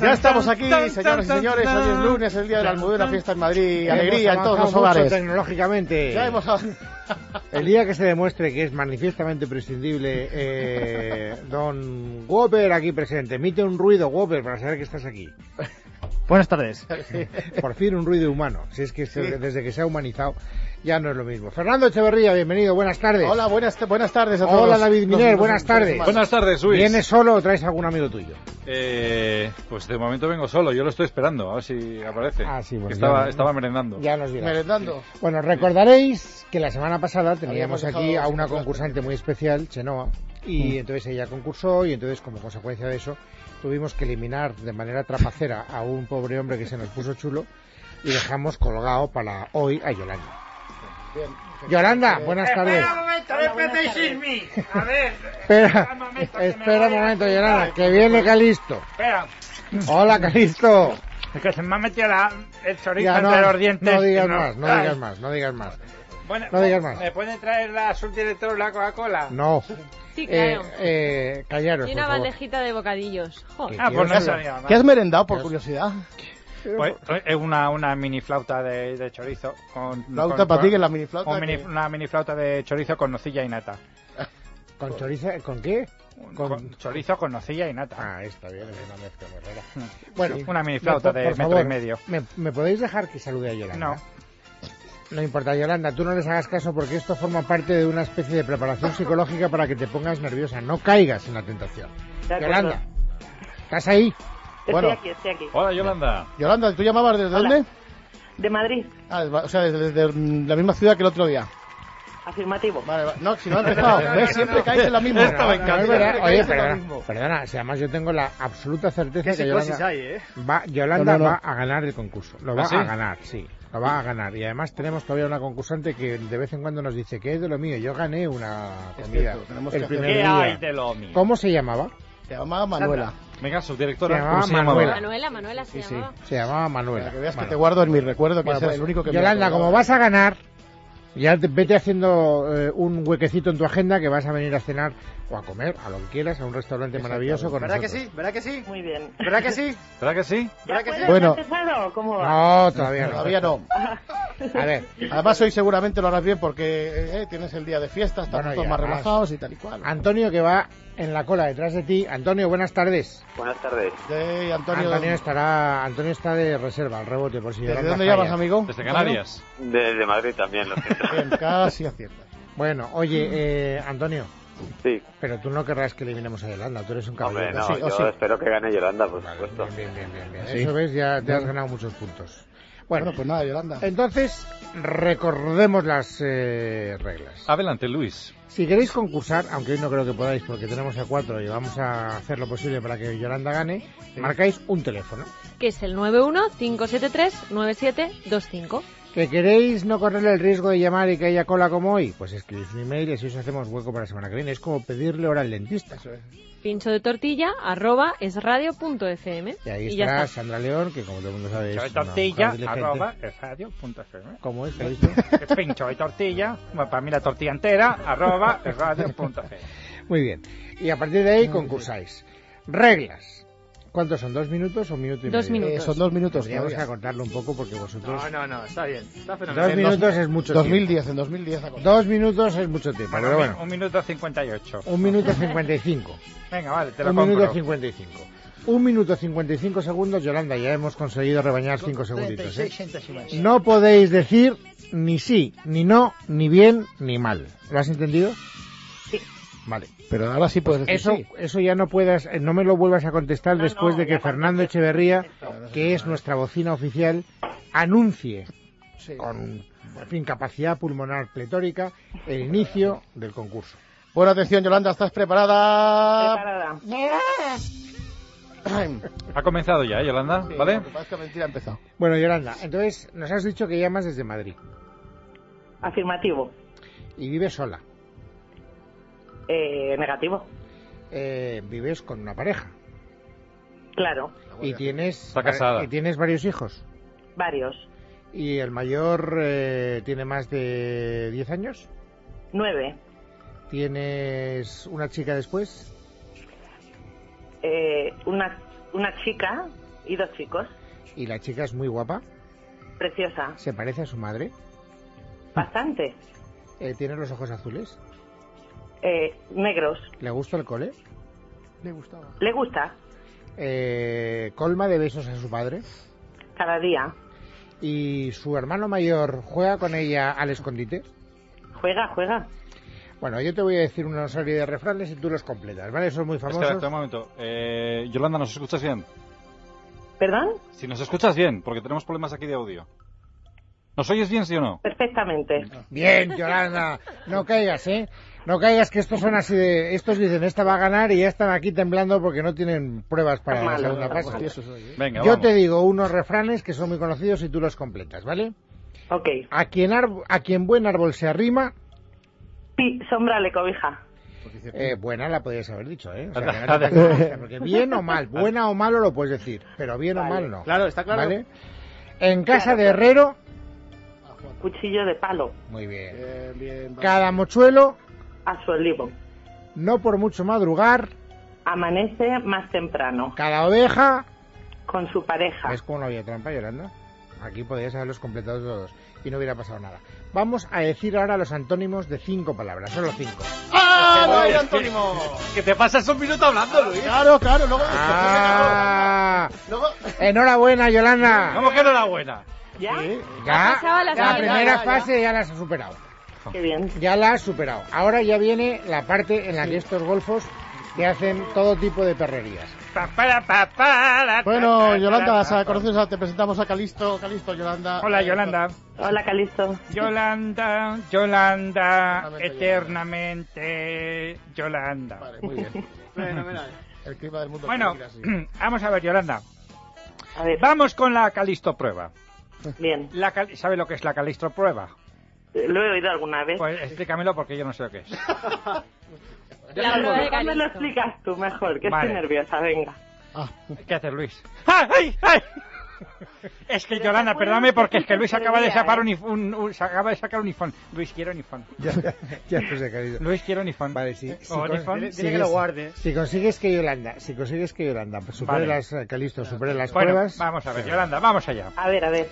Ya estamos aquí, señoras y señores. Hoy es lunes, el día de la almudena, fiesta en Madrid, alegría en todos los hogares. tecnológicamente. Ya hemos El día que se demuestre que es manifiestamente prescindible, eh, don Whopper aquí presente, emite un ruido, Whopper, para saber que estás aquí. Buenas tardes. Por fin un ruido humano, si es que desde que se ha humanizado ya no es lo mismo. Fernando Echeverría, bienvenido, buenas tardes. Hola, buenas, buenas tardes a todos. Hola David Miner, buenas tardes. Buenas tardes, Luis. ¿Vienes solo o traes algún amigo tuyo? Eh, pues de momento vengo solo, yo lo estoy esperando, a ver si aparece. Ah, sí, bueno, estaba, ya, estaba merendando. Ya nos dirás. Merendando. Bueno, recordaréis que la semana pasada teníamos aquí a una concursante muy especial, Chenoa, y entonces ella concursó y entonces como consecuencia de eso tuvimos que eliminar de manera trapacera a un pobre hombre que se nos puso chulo y dejamos colgado para hoy a Yolanda. Yolanda, buenas tardes. Espera un momento, A ver. Espera, espera un momento, Yolanda, que viene Calisto. Espera. Hola, Calisto. Es que se me ha metido la, el chorizo entre los dientes. no digas más, no digas más, no digas más. Bueno, No digas más. ¿Me puede traer la subdirectora la Coca-Cola? No. Sí, Eh, claro. eh, callaros, y por una favor. bandejita de bocadillos. Jo. ¿Qué Ah, pues no sabía nada. ¿Qué has merendado, por curiosidad? Pues, es una, una mini flauta de, de chorizo. Con, Flauta con- para ti, que la mini flauta. un mini- que- Una mini flauta de chorizo con nocilla y nata. ¿Con chorizo? ¿Con qué? Con, Con- chorizo con nocilla y nata. Ah, está bien, es una mezcla muy rara. Mm. Bueno, Una mini flauta de metro favor, y medio. ¿me, me podéis dejar que salude a Yolanda? No. No importa, Yolanda, tú no les hagas caso porque esto forma parte de una especie de preparación psicológica para que te pongas nerviosa. No caigas en la tentación. Yolanda, ¿estás ahí? Estoy Bueno. aquí, estoy aquí. Hola, Yolanda. Yolanda, ¿tú llamabas desde Hola. dónde? De Madrid, Ah, o sea, desde, desde la misma ciudad que el otro día. afirmativo. Vale, va- no, si no ha empezado. ¿Ves? Siempre caes en la misma. Esto me encanta. No, Oye, perdona, perdona, si además yo tengo la absoluta certeza que Yolanda, hay, ¿eh? va, Yolanda No, no, no. va a ganar el concurso. Lo va ¿Ah, sí? a ganar, sí. Lo va a ganar. Y además tenemos todavía una concursante que de vez en cuando nos dice que es de lo mío. Yo gané una Es comida cierto, tenemos el que hacer- primer ¿Qué día. hay de lo mío? ¿Cómo se llamaba? Se llamaba Manuela. Venga, subdirectora, Se ¿cómo llamaba se llamaba? Manuela. Manuela, Manuela se Sí, sí, llamaba. se llamaba Manuela. Para que veas que te guardo en mi recuerdo, que Bueno, ese pues, es el único que me Yolanda, acuerdo. como vas a ganar, ya te- vete haciendo eh, un huequecito en tu agenda que vas a venir a cenar o a comer, a lo que quieras, a un restaurante maravilloso con ¿Verdad que nosotros. sí? ¿Verdad que sí? Muy bien. ¿Verdad que sí? ¿Verdad que sí? ¿Ya ¿Verdad que sí? Bueno. cómo va? No, todavía no. Todavía no. A ver, Además, hoy seguramente lo harás bien porque eh, tienes el día de fiesta, estamos Bueno, todos más además- relajados y tal y cual. Antonio que va en la cola detrás de ti. Antonio, buenas tardes. Buenas tardes. Sí, Antonio, Antonio estará, Antonio está de reserva, al rebote por si ¿desde Yolanda dónde llamas, amigo? Desde Canarias. Desde Madrid también, lo siento. Bien, casi aciertas. Bueno, oye, eh, Antonio, Sí, pero tú no querrás que eliminemos a Yolanda, tú eres un hombre, caballero. no, sí, yo sí. espero que gane Yolanda, por Vale, supuesto. bien, bien, bien, bien, bien. Sí. Eso ves, ya te has ganado muchos puntos. Bueno, Bueno, pues nada, Yolanda. entonces recordemos las eh, reglas. Adelante, Luis. Si queréis concursar, aunque hoy no creo que podáis porque tenemos a cuatro y vamos a hacer lo posible para que Yolanda gane, marcáis un teléfono. Que es el 91-573-9725. ¿Que queréis no correr el riesgo de llamar y que haya cola como hoy? Pues escribís un email y así os hacemos hueco para la semana que viene. Es como pedirle hora al dentista. Pincho de tortilla arroba esradio.fm. Y ahí Y ya estará está. Sandra León, que como todo el mundo sabe es Pincho de tortilla, arroba, radio.fm. ¿Cómo es? ¿Lo visto? Pincho de tortilla, bueno, para mí la tortilla entera, arroba, radio.fm. Muy bien. Y a partir de ahí concursáis. Reglas. ¿Cuántos son? ¿Dos minutos o un minuto y Dos medio? minutos. Eh, son dos minutos. Podríamos todavía. acortarlo un poco porque vosotros... No, no, no, está bien. Está fenomenal. Dos En minutos dos- es mucho 2010, en 2010. ha tiempo. Dos minutos es mucho tiempo, Bueno, pero un, bueno. un minuto 58. Un minuto cincuenta y cinco. Venga, vale, te lo Un compro. minuto cincuenta y cinco. Un minuto cincuenta y cinco segundos, Yolanda, ya hemos conseguido rebañar cinco segunditos. ¿eh? No podéis decir ni sí, ni no, ni bien, ni mal. ¿Lo has entendido? Vale. Pero ahora sí puedes decir Eso, sí. eso ya no puedas, eh, no me lo vuelvas a contestar No, después no, de que Fernando. Echeverría, Eso. que es nuestra bocina oficial, anuncie Sí. con, en fin, capacidad pulmonar pletórica el inicio del concurso. Buena atención, Yolanda, ¿estás preparada? Preparada. Ha comenzado ya, ¿eh, Yolanda? sí, ¿Vale? lo que pasa es que mentira ha empezado. Bueno, Yolanda, entonces nos has dicho que llamas desde Madrid Afirmativo. y vives sola. Eh, negativo. Eh, vives con una pareja Claro. y tienes, Está casada. y tienes varios hijos. Varios. ¿Y el mayor eh, tiene más de 10 años? Nueve. ¿Tienes una chica después? Eh, una una chica y dos chicos. Y la chica es muy guapa. Preciosa. Se parece a su madre. Bastante. Eh, tiene los ojos azules. Eh, negros. ¿Le gusta el cole? Le gustaba. Le gusta. Eh, colma de besos a su padre. Cada día. ¿Y su hermano mayor juega con ella al escondite? Juega, juega. Bueno, yo te voy a decir una serie de refranes y tú los completas, ¿vale? Son muy famosos. Espérate un momento. Eh, Yolanda, ¿nos escuchas bien? ¿Perdón? Si nos escuchas bien, porque tenemos problemas aquí de audio. ¿Nos oyes bien, sí o no? Perfectamente. Bien, Yolanda, no caigas, ¿eh? No caigas que estos son así de... Estos dicen, esta va a ganar y ya están aquí temblando porque no tienen pruebas para la segunda fase. ¿eh? Venga, Yo vamos. te digo unos refranes que son muy conocidos y tú los completas, ¿vale? Ok. A quien, arb- a quien buen árbol se arrima, Pi, sombra le cobija. eh, buena la podrías haber dicho, ¿eh? O sea, que no te pases, porque bien o mal, buena o malo lo puedes decir, pero bien o mal no. Claro, está claro. ¿Vale? En casa Claro, de claro. herrero, Cuchillo de palo. muy bien. Bien, bien. Cada mochuelo, A su olivo. no por mucho madrugar, Amanece más temprano. cada oveja, Con su pareja. ¿ves cómo no había trampa, Yolanda? Aquí podías haberlos completado todos y no hubiera pasado nada. Vamos a decir ahora los antónimos de cinco palabras, solo cinco. ¡Ah, no hay antónimo! Que te pasas un minuto hablando, Luis. Claro, claro, luego... ¡Ah! luego... Enhorabuena, Yolanda. ¿Cómo que enhorabuena? ¿Ya? Ya, la primera Ya, ya, ya. fase ya la has superado. Qué bien. Ya la has superado. Ahora ya viene la parte en la que estos golfos te hacen todo tipo de perrerías. Bueno, Yolanda, conoces a- te presentamos a Calisto. Calisto, Yolanda. Hola, Yolanda. Hola, Calisto. Yolanda, Yolanda, Eternamente Yolanda. Vale, muy bien. Fenomenal. El clima del mundo. Bueno, que vamos a ver, Yolanda. A ver. Vamos con la Calisto prueba. Bien. La cal- ¿Sabe lo que es la Calisto prueba? Lo he oído alguna vez. Pues explícamelo porque yo no sé lo que es. La prueba me lo explicas tú mejor, que Vale. estoy nerviosa, venga. Ah, ¿Qué haces, Luis? ¡Ay, ay, ay! Es que Yolanda, perdóname porque es que Luis acaba de sacar un, if- un- un- se acaba de sacar un iPhone. Luis quiere un iPhone. Ya, ya lo sé, querido. Luis quiere un iPhone. Vale, sí. Si, O con- iPhone. Dile, si que lo guarde. si consigues que Yolanda, si consigues que Yolanda pues, supere Vale. las, eh, Calisto, supere las Bueno, pruebas. vamos a ver, Yolanda, vamos allá. A ver, a ver.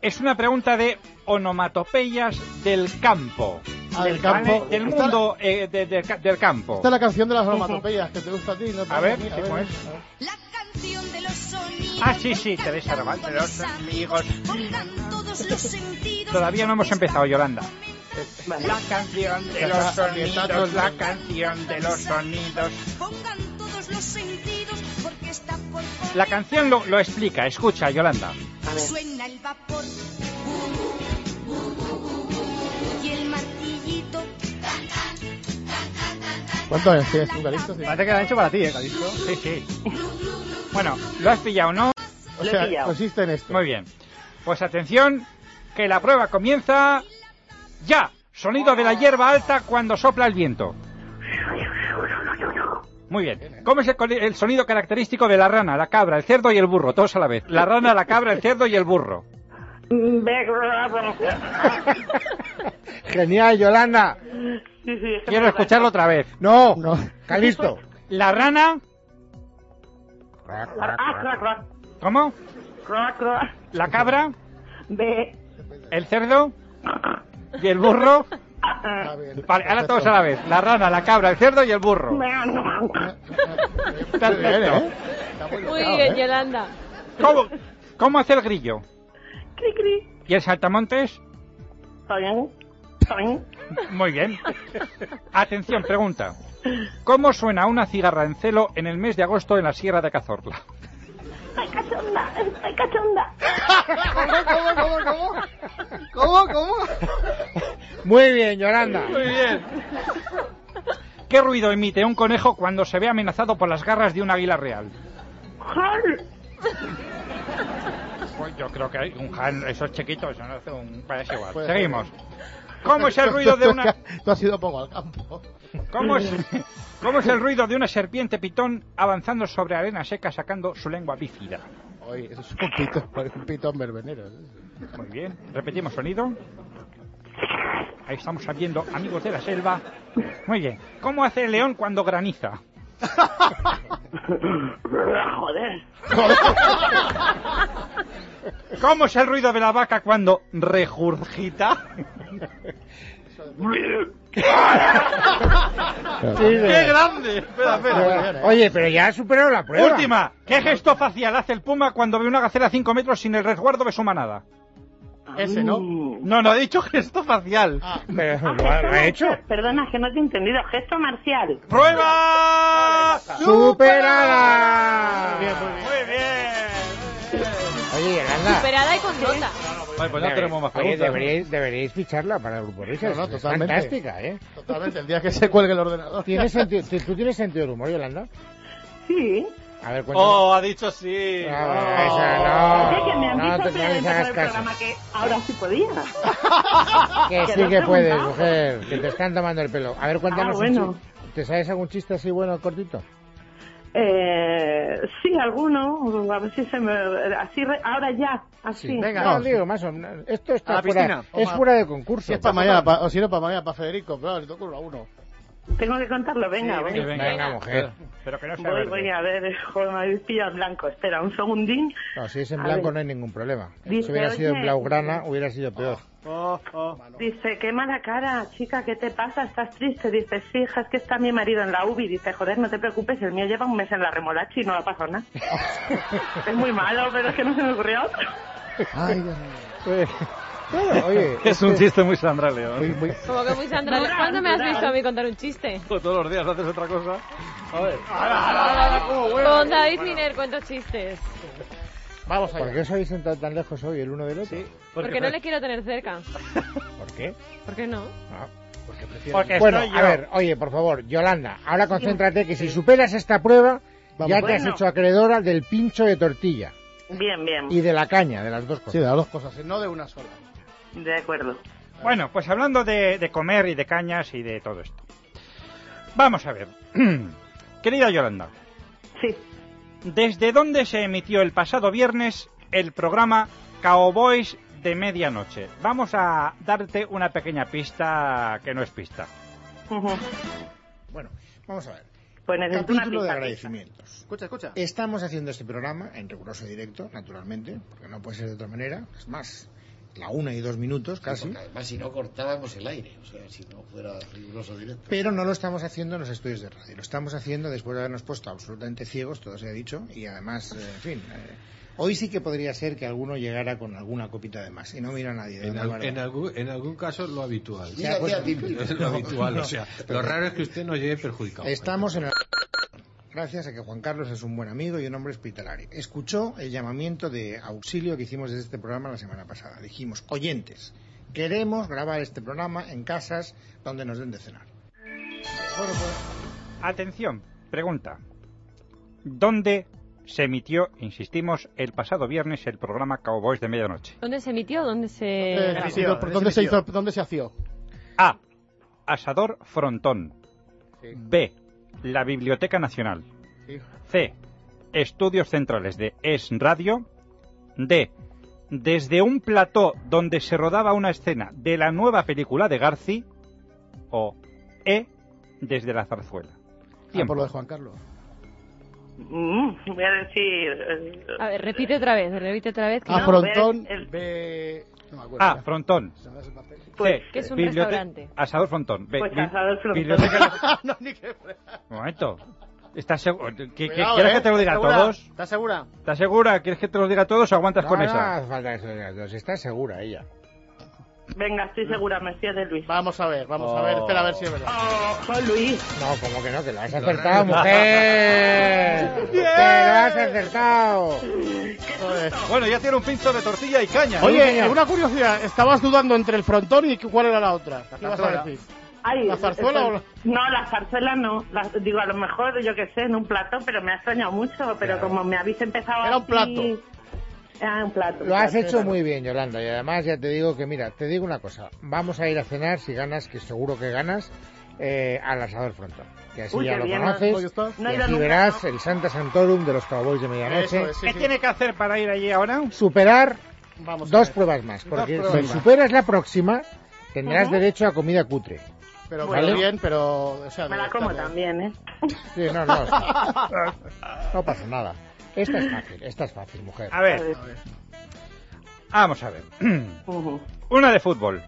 Es una pregunta de onomatopeyas del campo. ah, del ¿vale? campo. Del Esta- mundo eh, de- de del campo. Esta es la canción de las onomatopeyas que te gusta a ti, ¿no? A ver, mí, ¿cómo es? La canción de los sonidos. Ah, sí, sí, Teresa a los amigos. Pongan todos los sentidos. Todavía no hemos empezado, Yolanda. Vale. La canción de los sonidos, la canción de los sonidos. Pongan todos los sentidos porque está por La canción lo, lo explica, escucha, Yolanda. A ver. Suena el vapor. Y el martillito. ¿Cuántos años tienes tú, Calisto? Sí. Parece que lo han hecho para ti, ¿eh, Calisto? Sí, sí. Bueno, ¿lo has pillado, no? O Lo he sea, pillado. consiste en esto. Muy bien. Pues atención, que la prueba comienza ya. Sonido de la hierba alta cuando sopla el viento. Muy bien. ¿Cómo es el, el sonido característico de la rana, la cabra, el cerdo y el burro? Todos a la vez. La rana, la cabra, el cerdo y el burro. Genial, Yolanda. Quiero escucharlo otra vez. No, No. Calisto. La rana, ¿cómo? La cabra, el cerdo y el burro. Vale, ahora todos a la vez. La rana, la cabra, el cerdo y el burro. Muy bien. ¿eh? Está muy bien, ¿eh? Yolanda. ¿Cómo, ¿Cómo hace el grillo? Cri, cri. ¿Y el saltamontes? Muy bien. Atención, pregunta. ¿Cómo suena una cigarra en celo en el mes de agosto en la Sierra de Cazorla? Ay, cachonda, ay, cachonda. ¿Cómo, cómo, cómo? ¿Cómo, cómo? Muy bien, Yolanda. Muy bien. ¿Qué ruido emite un conejo cuando se ve amenazado por las garras de un águila real? Jal. Pues yo creo que hay un jan, esos chiquitos, eso no hace un... Vale, es igual. Seguimos. ¿Cómo es el ruido de una... Tú has ido poco al campo. ¿Cómo es, ¿Cómo es el ruido de una serpiente pitón avanzando sobre arena seca sacando su lengua bífida? Oye, eso es un pitón, un pitón verbenero. Muy bien. Repetimos sonido. Ahí estamos viendo amigos de la selva. Muy bien. ¿Cómo hace el león cuando graniza? Joder. ¿Cómo es el ruido de la vaca cuando regurgita? ¡Qué grande! Espera, espera. Oye, pero ya ha superado la prueba. Última. ¿Qué gesto facial hace el puma cuando ve una gacela a 5 metros sin el resguardo de su manada? Ese, ¿no? No, no, he dicho gesto facial. Pero lo ha, lo ha hecho. Perdona, que no te he entendido. Gesto marcial. ¡Prueba! ¡Superada! Muy bien. Oye, Yolanda. Superada y con nota. Vale, pues ya tenemos más Oye, preguntas. deberíais, deberíais ficharla para el grupo Risas. No, no, es totalmente. fantástica, ¿eh? Totalmente, el día que se cuelgue el ordenador. ¿Tienes sentido, ¿tú- ¿Tú tienes sentido del humor, Yolanda? Sí. A ver, cuéntame. Oh, ha dicho sí. Ah, esa Oye, que me han no, no, te, no empezar hagas el caso. programa que ahora sí podía. Que Que sí que puedes, mujer, que te están tomando el pelo. A ver, cuéntanos Ah, un bueno. chi- ¿Te sabes algún chiste así bueno, cortito? Eh, sí, alguno. A ver si se me. Así, re- ahora ya. Así. venga. no, no, digo, más o menos. Esto está fuera, es fuera de concurso. Si es para mañana, pa- o si no, para mañana, para Federico. Claro, le toca uno a uno. Tengo que contarlo. Venga, Sí, voy. venga, Venga, mujer. Pero que no sea Voy, verde. voy a ver. Joder, me habéis pillado en blanco. Espera, un segundín. No, si es en A blanco ver. no hay ningún problema. Dice, si hubiera sido en blaugrana, hubiera sido peor. Oh, oh. Dice, qué mala cara, chica, ¿qué te pasa? ¿Estás triste? Dice, sí, hija, es que está mi marido en la UBI. Dice, joder, no te preocupes, el mío lleva un mes en la remolacha y no le ha pasado nada. es muy malo, pero es que no se me ocurrió otro. Ay, Dios mío. Pues, claro, oye, Es un este- chiste muy Sandra León. Muy, muy... Como que muy Sandra. Rural, ¿Cuándo me has visto a mí contar un chiste? Todos los días haces otra cosa. A ver. Con David Miner cuento chistes. Vamos ¿Por allá. qué os habéis sentado tan lejos hoy el uno del otro? Porque no le quiero tener cerca. ¿Por qué? ¿Por qué no? Ah. Porque Bueno, estoy a yo. ver, oye, por favor, Yolanda, ahora concéntrate que si superas esta prueba, Vamos. ya te has Bueno. hecho acreedora del pincho de tortilla Bien, bien. y de la caña, de las dos cosas. Sí, de las dos cosas, no de una sola. De acuerdo. Bueno, pues hablando de, de comer y de cañas y de todo esto. Vamos a ver. Querida Yolanda, Sí. ¿desde dónde se emitió el pasado viernes el programa Cowboys de Medianoche? Vamos a darte una pequeña pista que no es pista. Ujú. Bueno, vamos a ver. Pues Capítulo de agradecimientos. Escucha, escucha. Estamos haciendo este programa en riguroso directo, naturalmente, porque no puede ser de otra manera. Es más, la una y dos minutos casi. Porque además, si no cortábamos el aire, o sea, si no fuera riguroso directo. Pero no lo estamos haciendo en los estudios de radio. Lo estamos haciendo después de habernos puesto absolutamente ciegos, todo se ha dicho, y además, eh, en fin. eh, hoy sí que podría ser que alguno llegara con alguna copita de más y no mira a nadie. de En, al- manera. en algún, en algún caso lo habitual. Ya, pues, Es lo habitual, o sea, lo raro es que usted no llegue perjudicado. Estamos en el... Gracias a que Juan Carlos es un buen amigo y un hombre hospitalario. Escuchó el llamamiento de auxilio que hicimos desde este programa la semana pasada. Dijimos, oyentes, queremos grabar este programa en casas donde nos den de cenar. Bueno, pues, Atención, pregunta. ¿Dónde se emitió, insistimos, el pasado viernes el programa Cowboys de Medianoche? ¿Dónde se emitió? ¿Dónde se grabó? sí, ¿por ¿Dónde se hizo? ¿Dónde se hació? A. Asador Frontón. B. La Biblioteca Nacional. C. Estudios Centrales de Es Radio. D. Desde un plató donde se rodaba una escena de la nueva película de Garci. O E. Desde la zarzuela. Ah, Tiempo. por lo de Juan Carlos. Mm, voy a decir. eh, A ver, repite otra vez, repite otra vez. que A no- Frontón, el- B... No me acuerdo. A. ya. Frontón. Pues, C. que es un bibliote- restaurante. Asador Frontón. B. Pues Bi- Asador Frontón. Biblioteca... no, ni que... Un momento. ¿Estás seguro? ¿Qué- qué- Cuidado, ¿Quieres ¿eh? que te lo diga a ¿Estás segura? todos? ¿Estás segura? ¿Estás segura? ¿Quieres que te lo diga a todos o aguantas no, con no esa? hace falta que se lo digas dos. Está segura ella. Venga, estoy segura, me fío de Luis. Vamos a ver, vamos a ver. Oh. Espera a ver si es verdad. Oh, soy Luis. No, como que no, que lo has acertado, mujer. Que lo has acertado. Joder. Bueno, ya tiene un pincho de tortilla y caña. Oye, una curiosidad. Estabas dudando entre el frontón y cuál era la otra. ¿Qué ibas a decir? Ay, ¿La zarzuela o la- No, la zarzuela no. La- digo, a lo mejor, yo que sé, en un plato, pero me ha extrañado mucho. Pero como me habéis empezado Era un así- plato. Era un plato. Lo has hecho muy bien, Yolanda, y además ya te digo que, mira, te digo una cosa, vamos a ir a cenar, si ganas, que seguro que ganas, eh, al asador frontón, que así Uy, ya lo bien, conoces, y nunca, verás ¿no? el Santa Santorum de los Cowboys de Medianoche, Eso es, sí, ¿Qué sí. tiene que hacer para ir allí ahora? superar Vamos dos pruebas más, porque pruebas si más. superas la próxima, tendrás derecho a comida cutre. Pero ¿Vale? vale bien, pero... O sea, Me la como también, ¿eh? Sí, no, no. No pasa nada. Esta es fácil, esta es fácil, mujer. A ver, vamos a ver. Una de fútbol.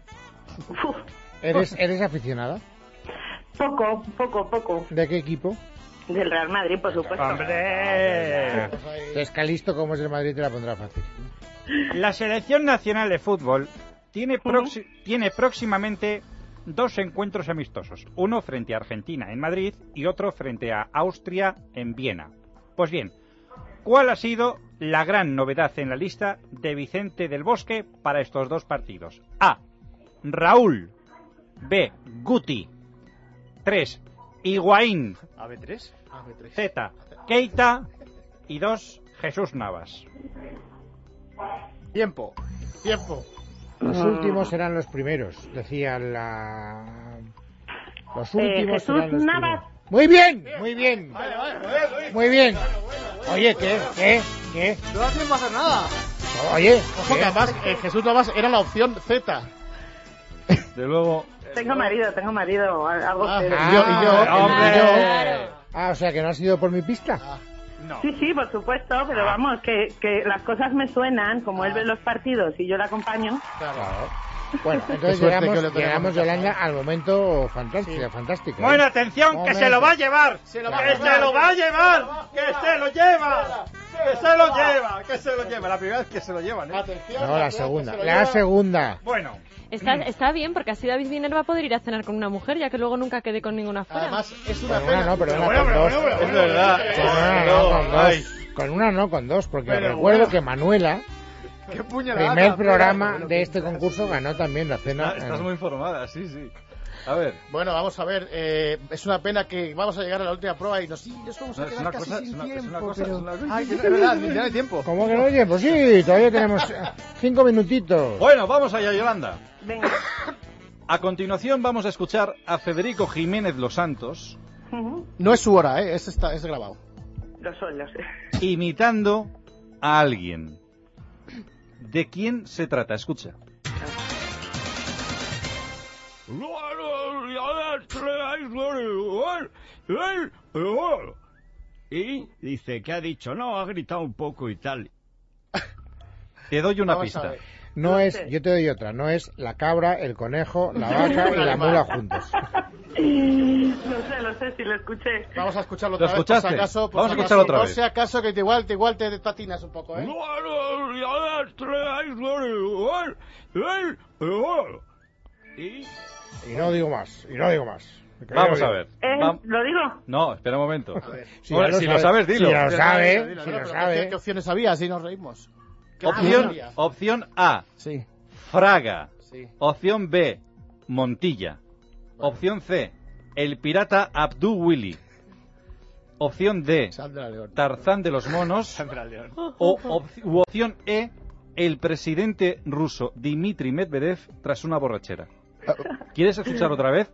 ¿Eres, ¿Eres aficionada? Poco, poco, poco. ¿De qué equipo? Del Real Madrid, por supuesto. ¡Hombre! Es Calisto, como es el Madrid, te la pondrá fácil. La selección nacional de fútbol tiene, proxi- tiene próximamente dos encuentros amistosos. Uno frente a Argentina en Madrid y otro frente a Austria en Viena. Pues bien, ¿cuál ha sido la gran novedad en la lista de Vicente del Bosque para estos dos partidos? A. Raúl. B. Guti. 3. Higuaín. ¿AB3? Z. Keita. Y 2. Jesús Navas. Tiempo. Tiempo. Los últimos serán los primeros, decía la... Los Eh, últimos Jesús serán los Navas. primeros. Muy bien, muy bien. Muy bien. Oye, ¿qué? ¿Qué? ¿Qué? No hacer nada. Oye, Ojo que además eh, Jesús Navas era la opción Z. De luego, Tengo marido, tengo marido, algo Ah, yo, y yo, hombre. y yo. Ah, o sea que no ha sido por mi pista. No. Sí, sí, por supuesto, pero vamos, que, que las cosas me suenan, como él ve los partidos y yo le acompaño. Claro. Bueno, entonces llegamos, llegamos. Yolanda, al momento fantástico. fantástico ¿eh? Bueno, atención, que se lo va a llevar. Se lo va a que llevar. se lo va a llevar. Que se lo lleva. Que se lo lleva. Que se lo lleva. La primera vez que se lo llevan, ¿eh? Atención. No, la segunda. La segunda. Bueno, Está, está bien, porque así David Wiener va a poder ir a cenar con una mujer, ya que luego nunca quede con ninguna fuera. Además, es una Con una pena. no, pero una con dos. es verdad. Con una no, con dos. Con una no, con dos, porque Pero recuerdo bueno. que Manuela, Qué puñalada. primer pero programa de este concurso, ganó también la cena. estás, estás en- muy informada, sí, sí. A ver, Bueno, vamos a ver. eh, es una pena que vamos a llegar a la última prueba y nos, sí, nos vamos a quedar una casi cosa- sin es una- es tiempo. Ay, que no- es verdad, ni- hay tiempo. ¿Cómo que no oye? Pues sí, todavía tenemos eh, cinco minutitos. bueno, vamos allá, Yolanda. Venga. A continuación vamos a escuchar a Federico Jiménez Los Santos. No es su hora, ¿eh? Es, está, es grabado. Lo son, lo sé. imitando a alguien. ¿De quién se trata? Escucha. Y dice que ha dicho, no, ha gritado un poco y tal. Te doy una Vamos pista. No No es, yo te doy otra, no es la cabra, el conejo, la vaca y la mula juntos. No sé, lo sé, si lo escuché. Vamos a escucharlo ¿Lo otra vez, por si acaso. por Vamos si a escucharlo acaso. otra vez. si acaso que te igual, te igual te patinas un poco, ¿eh? Y Y no digo más, y no digo más. Vamos a ver. Eh, Va- ¿Lo digo? No, espera un momento. Si, Bueno, ya si lo sabes, dilo. Si lo sabe, Dilo, si lo sabe. ¿qué, qué opciones había? Así nos reímos. ¿Qué Opción, opciones había? opción A, Sí, Fraga. sí. Opción B, Montilla. Opción C, el pirata Abdul Willy. Opción D, Sandra León. Tarzán de los monos. Sandra León. O op- u opción E, el presidente ruso Dmitry Medvedev tras una borrachera. ¿Quieres escuchar otra vez?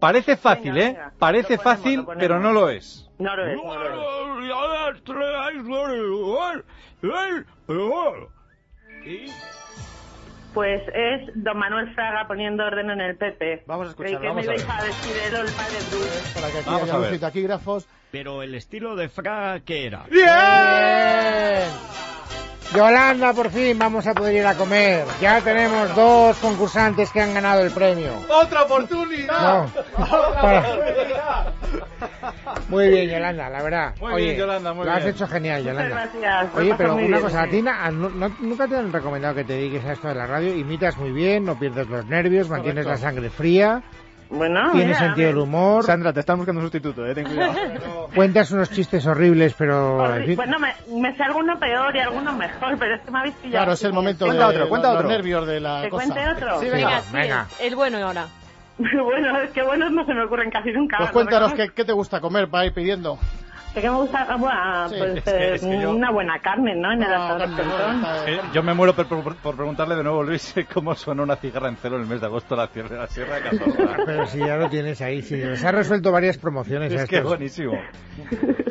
Parece fácil, Venga, ¿eh? venga. Parece Lo ponemos, fácil, pero no lo es. No lo es, no lo es. Pues es don Manuel Fraga poniendo orden en el PP. Vamos a Creí escucharlo, que vamos me a ver. a decir el. Para que aquí Vamos haya a ver. y taquígrafos. Pero el estilo de Fraga, ¿qué era? ¡Bien! Yolanda, por fin vamos a poder ir a comer. Ya tenemos dos concursantes que han ganado el premio. ¡Otra oportunidad! No. Para- Muy bien, Yolanda, la verdad. Muy Oye, bien, Yolanda, muy lo has bien. hecho genial, Muchas Yolanda. gracias. lo Oye, pero una bien, cosa, a ti na- no- no- nunca te han recomendado que te dediques a esto de la radio. Imitas muy bien, no pierdes los nervios, mantienes la sangre fría, Bueno, tienes mira, sentido del humor, Sandra, te están buscando un sustituto, eh, ten cuidado. cuentas unos chistes horribles, pero... en horri- fin. Bueno, me, me sé alguno peor y alguno mejor, pero es que me habéis pillado. Claro, es el momento Cuenta de otro, cuenta los, otro. los nervios de la ¿Te cosa. cuente otro? Sí, venga. Venga, sí, venga. es el bueno ahora. bueno, es que buenos no se me ocurren casi nunca. Pues cuéntanos reconozco. qué, qué te gusta comer para ir pidiendo. ¿De qué me gusta? Ah, bueno, Sí, pues es que- es que eh, yo- una buena carne, ¿no? En el No, no, yo me muero por, por- por preguntarle de nuevo, Luis, cómo suena una cigarra en celo en el mes de agosto la Sierra, la Sierra de Cazorla. Pero si ya lo tienes ahí, sí, les ha resuelto varias promociones. a Es que es buenísimo.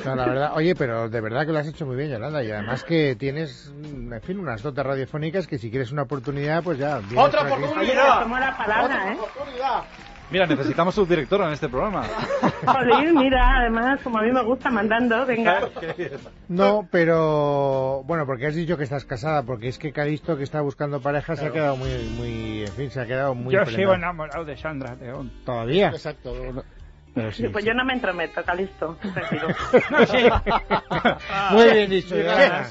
No, la verdad, oye, pero de verdad que lo has hecho muy bien, Yolanda, y además que tienes, en fin, unas dotes radiofónicas que si quieres una oportunidad, pues ya. ¡Otra oportunidad! La palabra, ¿eh? oportunidad! Mira, necesitamos subdirectora en este programa. Jolín, mira, además, como a mí me gusta mandando, venga. No, pero bueno, porque has dicho que estás casada, porque es que Calisto que está buscando pareja se ha quedado muy, muy, en fin, se ha quedado muy. Yo sigo enamorado de Sandra León. Todavía. Exacto. Sí, pues sí. yo no me entrometo, Calisto. sí. Muy bien dicho,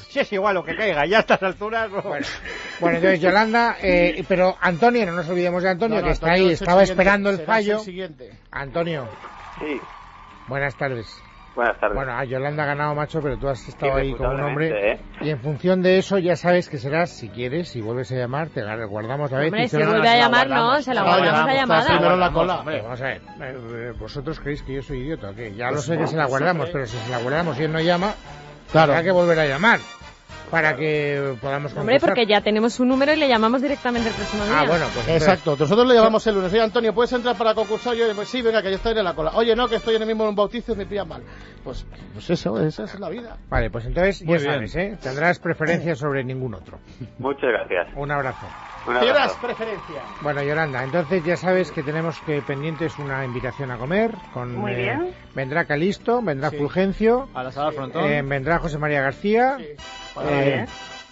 sí, es igual lo que caiga, ya a estas alturas. no. Bueno, bueno, entonces Yolanda, eh, pero Antonio, no nos olvidemos de Antonio, No, no, que está Antonio ahí, es estaba esperando el fallo. el siguiente. Antonio, Sí, buenas tardes. Buenas tardes. Bueno, a Yolanda ha ganado, macho, pero tú has estado ahí como un hombre. ¿eh? Y en función de eso ya sabes que serás, si quieres, si vuelves a llamar, te la guardamos la vez. Hombre, y si vuelve a la llamar, no, se la No, guardamos la está llamada. primero en la cola. Hombre, vamos a ver, eh, eh, vosotros creéis que yo soy idiota, ¿o qué? Ya lo Pues sé que se la guardamos, pero si se la guardamos y él no llama, Claro. habrá que volver a llamar para que podamos Hombre, concursar. porque ya tenemos su número y le llamamos directamente el próximo día. Ah, bueno, pues entonces- Exacto, nosotros le llamamos el lunes. Oye, Antonio, ¿puedes entrar para concursar? Yo, pues sí, venga, que yo estoy en la cola. Oye, no, que estoy en el mismo bautizo y me pillan mal. Pues, pues eso, esa es la vida. Vale, pues entonces Muy ya bien. sabes, ¿eh? Tendrás preferencia sobre ningún otro. Muchas gracias. Un abrazo. Tienes preferencia. Bueno, Yolanda, entonces ya sabes que tenemos que pendientes una invitación a comer. Con, Muy eh, bien. vendrá Calisto, vendrá Sí. Fulgencio, A la sala frontón. eh, vendrá José María García. Muy eh.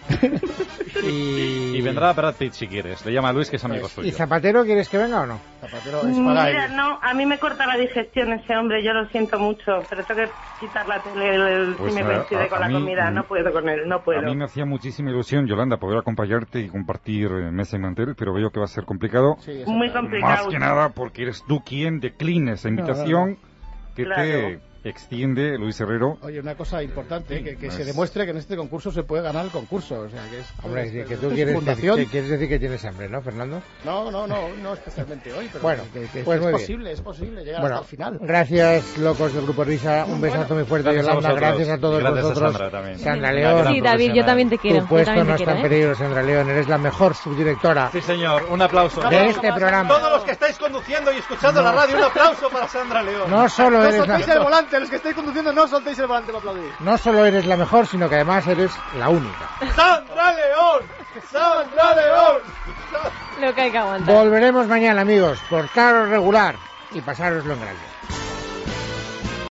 y, Y vendrá Brad Pitt si quieres. Le llama a Luis, que es amigo ¿Y suyo. Zapatero quieres que venga o no? Zapatero es para Mira, él. no, a mí me corta la digestión ese hombre, yo lo siento mucho, pero tengo que quitar la tele el- el- Pues si me a- coincide a- con a la mí, comida, no puedo con él, no A puedo. mí me hacía muchísima ilusión, Yolanda, poder acompañarte y compartir eh, mesa y mantel, pero veo que va a ser complicado. Sí. Muy Más complicado. que nada porque eres tú quien decline esa invitación que Claro. te extiende Luis Herrero. Oye, una cosa importante, Sí, que, que no se es- demuestre que en este concurso se puede ganar el concurso. O sea, que es, Hombre, es- que, tú es quieres, fundación. que quieres decir que tienes hambre, ¿no, Fernando? No, no, no, no especialmente hoy, pero Bueno, que, que pues es bien. posible, es posible llegar Bueno, hasta el final. gracias, locos del Grupo Risa. Un besazo muy fuerte, Gracias a Yolanda. Gracias a todos Gracias a vosotros. Sandra también. Sandra León. Sí, David, yo también te quiero. Tu puesto no está en ¿eh? peligro, Sandra León. Eres la mejor subdirectora Sí, señor. Un aplauso. de este programa. Todos los que estáis conduciendo y escuchando la radio, un aplauso para Sandra León. No solo eres la, el volante, los que estáis conduciendo, no soltéis el volante para aplaudir. no solo eres la mejor, sino que además eres la única. ¡Sandra León! ¡Sandra León! Lo que hay que aguantar. Volveremos mañana, amigos, por caro regular y pasároslo en grande.